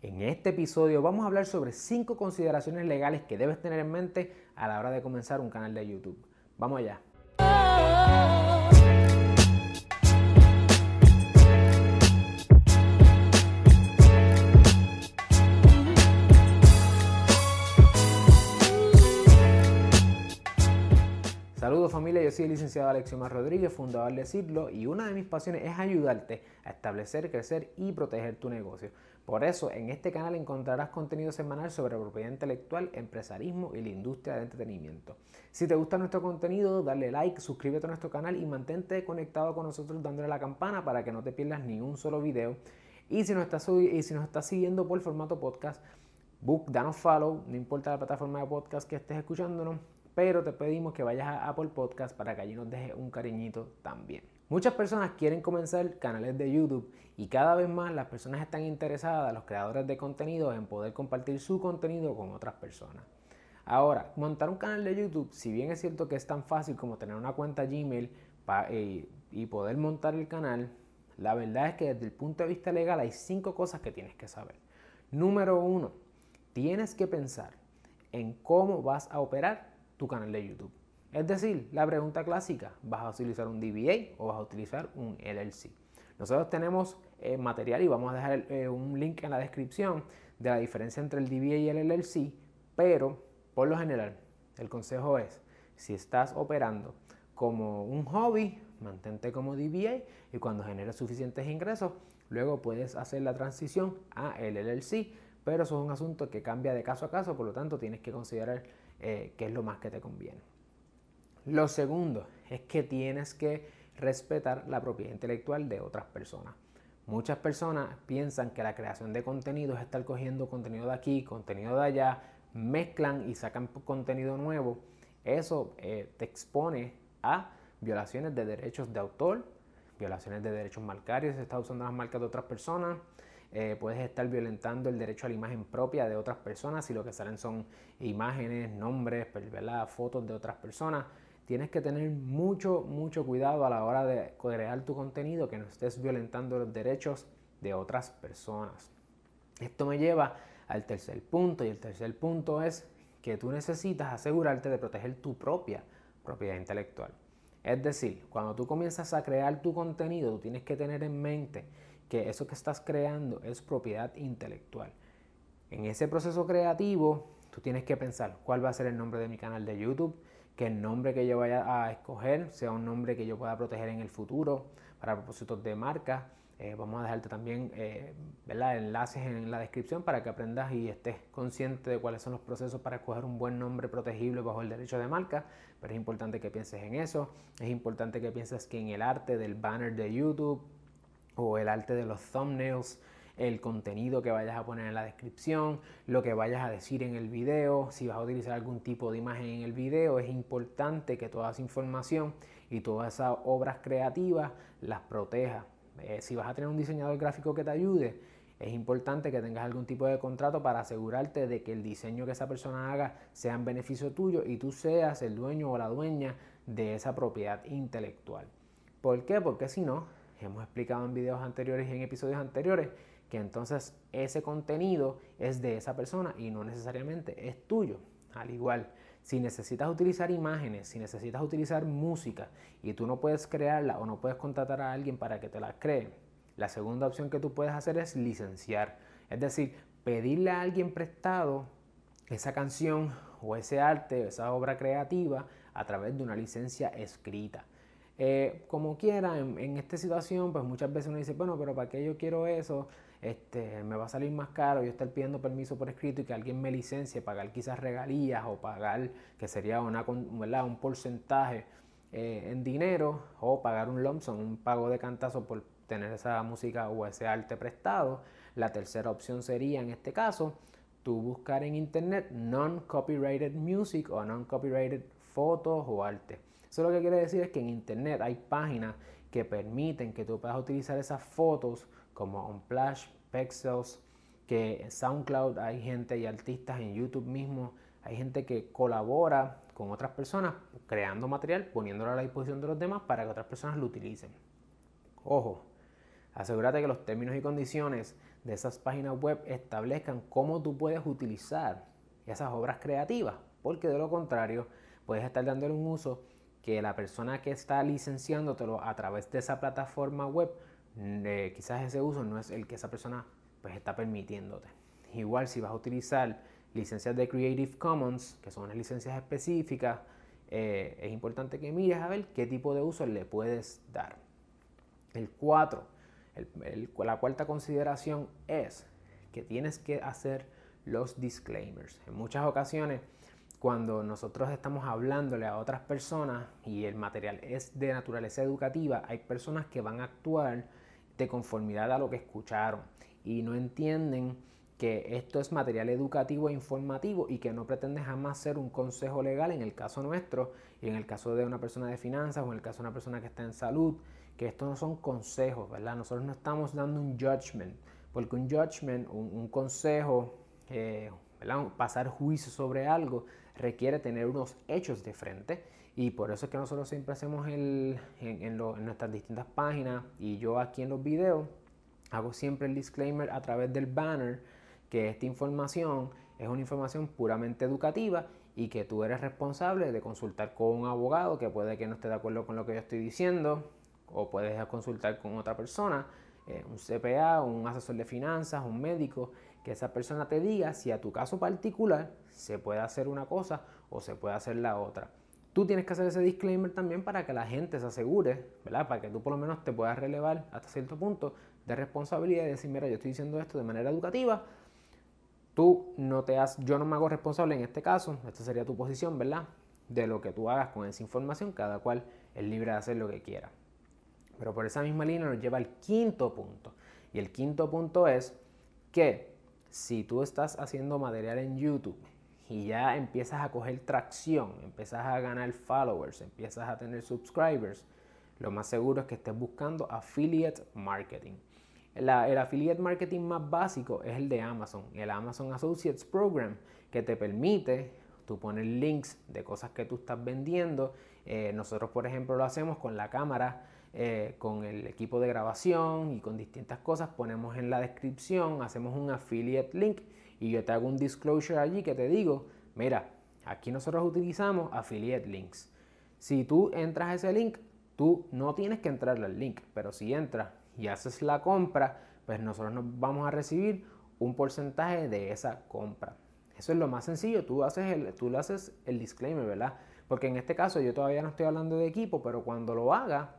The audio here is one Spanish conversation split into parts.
En este episodio vamos a hablar sobre 5 consideraciones legales que debes tener en mente a la hora de comenzar un canal de YouTube. Vamos allá. Saludos familia, yo soy el licenciado Alexiomar Rodríguez, fundador de Cirlo y una de mis pasiones es ayudarte a establecer, crecer y proteger tu negocio. Por eso en este canal encontrarás contenido semanal sobre propiedad intelectual, empresarismo y la industria del entretenimiento. Si te gusta nuestro contenido, dale like, suscríbete a nuestro canal y mantente conectado con nosotros dándole la campana para que no te pierdas ni un solo video. Y si nos estás, y si nos estás siguiendo por formato podcast, book, danos follow, no importa la plataforma de podcast que estés escuchándonos, pero te pedimos que vayas a Apple Podcast para que allí nos dejes un cariñito también. Muchas personas quieren comenzar canales de YouTube y cada vez más las personas están interesadas, los creadores de contenido, en poder compartir su contenido con otras personas. Ahora, montar un canal de YouTube, si bien es cierto que es tan fácil como tener una cuenta Gmail eh, y poder montar el canal, la verdad es que desde el punto de vista legal hay cinco cosas que tienes que saber. Número uno, tienes que pensar en cómo vas a operar tu canal de YouTube. Es decir, la pregunta clásica, ¿vas a utilizar un DBA o vas a utilizar un LLC? Nosotros tenemos eh, material y vamos a dejar eh, un link en la descripción de la diferencia entre el DBA y el LLC, pero por lo general el consejo es, si estás operando como un hobby, mantente como DBA y cuando generes suficientes ingresos, luego puedes hacer la transición a LLC, pero eso es un asunto que cambia de caso a caso, por lo tanto tienes que considerar eh, qué es lo más que te conviene. Lo segundo es que tienes que respetar la propiedad intelectual de otras personas. Muchas personas piensan que la creación de contenido es estar cogiendo contenido de aquí, contenido de allá, mezclan y sacan contenido nuevo. Eso eh, te expone a violaciones de derechos de autor, violaciones de derechos marcarios, si estás usando las marcas de otras personas, eh, puedes estar violentando el derecho a la imagen propia de otras personas si lo que salen son imágenes, nombres, fotos de otras personas. Tienes que tener mucho, mucho cuidado a la hora de crear tu contenido, que no estés violentando los derechos de otras personas. Esto me lleva al tercer punto y el tercer punto es que tú necesitas asegurarte de proteger tu propia propiedad intelectual. Es decir, cuando tú comienzas a crear tu contenido, tú tienes que tener en mente que eso que estás creando es propiedad intelectual. En ese proceso creativo, tú tienes que pensar cuál va a ser el nombre de mi canal de YouTube, que el nombre que yo vaya a escoger sea un nombre que yo pueda proteger en el futuro para propósitos de marca. Eh, vamos a dejarte también eh, enlaces en la descripción para que aprendas y estés consciente de cuáles son los procesos para escoger un buen nombre protegible bajo el derecho de marca. Pero es importante que pienses en eso. Es importante que pienses que en el arte del banner de YouTube, o el arte de los thumbnails, el contenido que vayas a poner en la descripción, lo que vayas a decir en el video, si vas a utilizar algún tipo de imagen en el video, es importante que toda esa información y todas esas obras creativas las protejas. Eh, si vas a tener un diseñador gráfico que te ayude, es importante que tengas algún tipo de contrato para asegurarte de que el diseño que esa persona haga sea en beneficio tuyo y tú seas el dueño o la dueña de esa propiedad intelectual. ¿Por qué? Porque si no, hemos explicado en videos anteriores y en episodios anteriores que entonces ese contenido es de esa persona y no necesariamente es tuyo. Al igual, si necesitas utilizar imágenes, si necesitas utilizar música y tú no puedes crearla o no puedes contratar a alguien para que te la cree, la segunda opción que tú puedes hacer es licenciar. Es decir, pedirle a alguien prestado esa canción o ese arte, esa obra creativa a través de una licencia escrita. Eh, como quiera, en, esta situación, pues muchas veces uno dice, bueno, pero ¿para qué yo quiero eso? Este, me va a salir más caro yo estar pidiendo permiso por escrito y que alguien me licencie, pagar quizás regalías o pagar, que sería una, un porcentaje eh, en dinero o pagar un lump sum, un pago de cantazo por tener esa música o ese arte prestado. La tercera opción sería, en este caso, tú buscar en internet non-copyrighted music o non-copyrighted fotos o arte. Eso lo que quiere decir es que en Internet hay páginas que permiten que tú puedas utilizar esas fotos como Unplash, Pexels, que en SoundCloud hay gente y artistas en YouTube mismo, hay gente que colabora con otras personas creando material, poniéndolo a la disposición de los demás para que otras personas lo utilicen. Ojo, asegúrate que los términos y condiciones de esas páginas web establezcan cómo tú puedes utilizar esas obras creativas, porque de lo contrario puedes estar dándole un uso que la persona que está licenciándotelo a través de esa plataforma web, mm, eh, quizás ese uso no es el que esa persona pues está permitiéndote. Igual si vas a utilizar licencias de Creative Commons, que son unas licencias específicas, eh, es importante que mires a ver qué tipo de uso le puedes dar. El 4, la cuarta consideración es que tienes que hacer los disclaimers. En muchas ocasiones, cuando nosotros estamos hablándole a otras personas y el material es de naturaleza educativa, hay personas que van a actuar de conformidad a lo que escucharon y no entienden que esto es material educativo e informativo y que no pretende jamás ser un consejo legal en el caso nuestro y en el caso de una persona de finanzas o en el caso de una persona que está en salud, que esto no son consejos, ¿verdad? Nosotros no estamos dando un judgment, porque un judgment, un, consejo, eh, pasar juicio sobre algo, requiere tener unos hechos de frente. Y por eso es que nosotros siempre hacemos en, en nuestras distintas páginas. Y yo aquí en los videos hago siempre el disclaimer a través del banner que esta información es una información puramente educativa y que tú eres responsable de consultar con un abogado que puede que no esté de acuerdo con lo que yo estoy diciendo o puedes consultar con otra persona, eh, un CPA, un asesor de finanzas, un médico, que esa persona te diga si a tu caso particular se puede hacer una cosa o se puede hacer la otra. Tú tienes que hacer ese disclaimer también para que la gente se asegure, ¿verdad? Para que tú por lo menos te puedas relevar hasta cierto punto de responsabilidad y decir, mira, yo estoy diciendo esto de manera educativa, Tú no te has, yo no me hago responsable en este caso, esta sería tu posición, ¿verdad? De lo que tú hagas con esa información, cada cual es libre de hacer lo que quiera. Pero por esa misma línea nos lleva al quinto punto. Y el quinto punto es que si tú estás haciendo material en YouTube y ya empiezas a coger tracción, empiezas a ganar followers, empiezas a tener subscribers, lo más seguro es que estés buscando affiliate marketing el affiliate marketing más básico es el de Amazon, el Amazon Associates Program, que te permite tú poner links de cosas que tú estás vendiendo. Eh, nosotros, por ejemplo, lo hacemos con la cámara, eh, con el equipo de grabación y con distintas cosas. Ponemos en la descripción, hacemos un affiliate link y yo te hago un disclosure allí que te digo, mira, aquí nosotros utilizamos affiliate links. Si tú entras a ese link, tú no tienes que entrar al link, pero si entras y haces la compra, pues nosotros nos vamos a recibir un porcentaje de esa compra. Eso es lo más sencillo, tú, haces el, tú le haces el disclaimer, ¿verdad? Porque en este caso yo todavía no estoy hablando de equipo, pero cuando lo haga,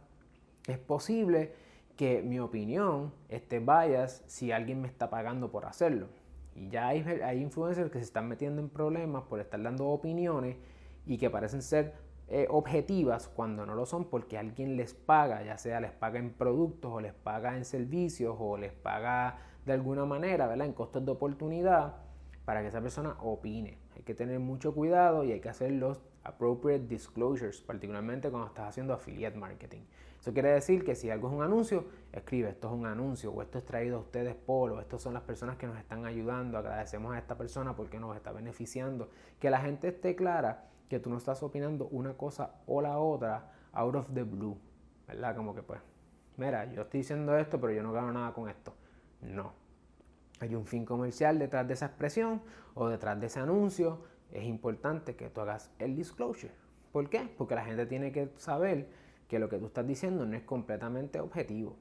es posible que mi opinión esté bias si alguien me está pagando por hacerlo. Y ya hay, hay influencers que se están metiendo en problemas por estar dando opiniones y que parecen ser eh, objetivas cuando no lo son porque alguien les paga, ya sea les paga en productos o les paga en servicios o les paga de alguna manera, ¿verdad? En costos de oportunidad para que esa persona opine. Hay que tener mucho cuidado y hay que hacer los appropriate disclosures, particularmente cuando estás haciendo affiliate marketing. Eso quiere decir que si algo es un anuncio, escribe esto es un anuncio o esto es traído a ustedes por o estas son las personas que nos están ayudando, agradecemos a esta persona porque nos está beneficiando. Que la gente esté clara que tú no estás opinando una cosa o la otra out of the blue, ¿verdad? Como que pues, mira, yo estoy diciendo esto, pero yo no gano nada con esto. No. Hay un fin comercial detrás de esa expresión o detrás de ese anuncio. Es importante que tú hagas el disclosure. ¿Por qué? Porque la gente tiene que saber que lo que tú estás diciendo no es completamente objetivo.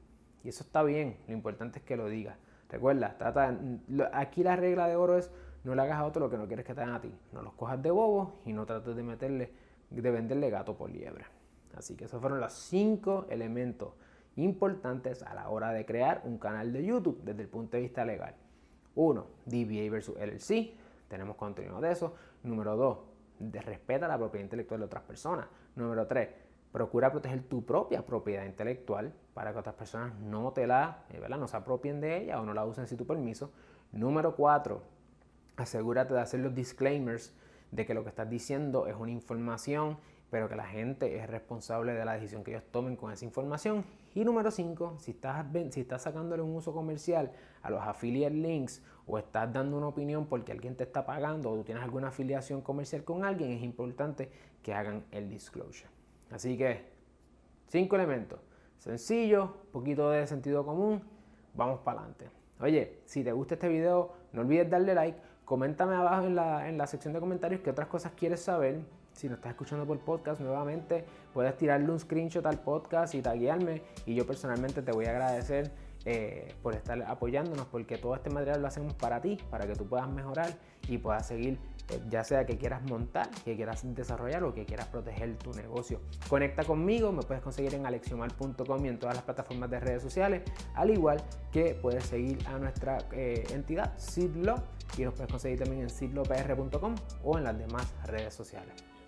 Y eso está bien, lo importante es que lo digas. Recuerda, trata, aquí la regla de oro es no le hagas a otro lo que no quieres que te hagan a ti. No los cojas de bobo y no trates de meterle, de venderle gato por liebre. Así que esos fueron los cinco elementos importantes a la hora de crear un canal de YouTube desde el punto de vista legal. Uno, DBA versus LLC. Tenemos contenido de eso. Número dos, respeta la propiedad intelectual de otras personas. Número tres, procura proteger tu propia propiedad intelectual para que otras personas no te la, eh, ¿verdad? no se apropien de ella o no la usen sin tu permiso. Número cuatro, asegúrate de hacer los disclaimers de que lo que estás diciendo es una información, pero que la gente es responsable de la decisión que ellos tomen con esa información. Y número 5, si estás, si estás sacándole un uso comercial a los affiliate links o estás dando una opinión porque alguien te está pagando o tú tienes alguna afiliación comercial con alguien, es importante que hagan el disclosure. Así que, cinco elementos. Sencillo, poquito de sentido común, vamos para adelante. Oye, si te gusta este video, no olvides darle like, coméntame abajo en la, en la sección de comentarios qué otras cosas quieres saber. Si nos estás escuchando por podcast nuevamente, puedes tirarle un screenshot al podcast y taguearme. Y yo personalmente te voy a agradecer eh, por estar apoyándonos, porque todo este material lo hacemos para ti, para que tú puedas mejorar y puedas seguir, eh, ya sea que quieras montar, que quieras desarrollar o que quieras proteger tu negocio. Conecta conmigo, me puedes conseguir en alexiomar.com y en todas las plataformas de redes sociales, al igual que puedes seguir a nuestra eh, entidad, Sidlo, y nos puedes conseguir también en sidlopr.com o en las demás redes sociales.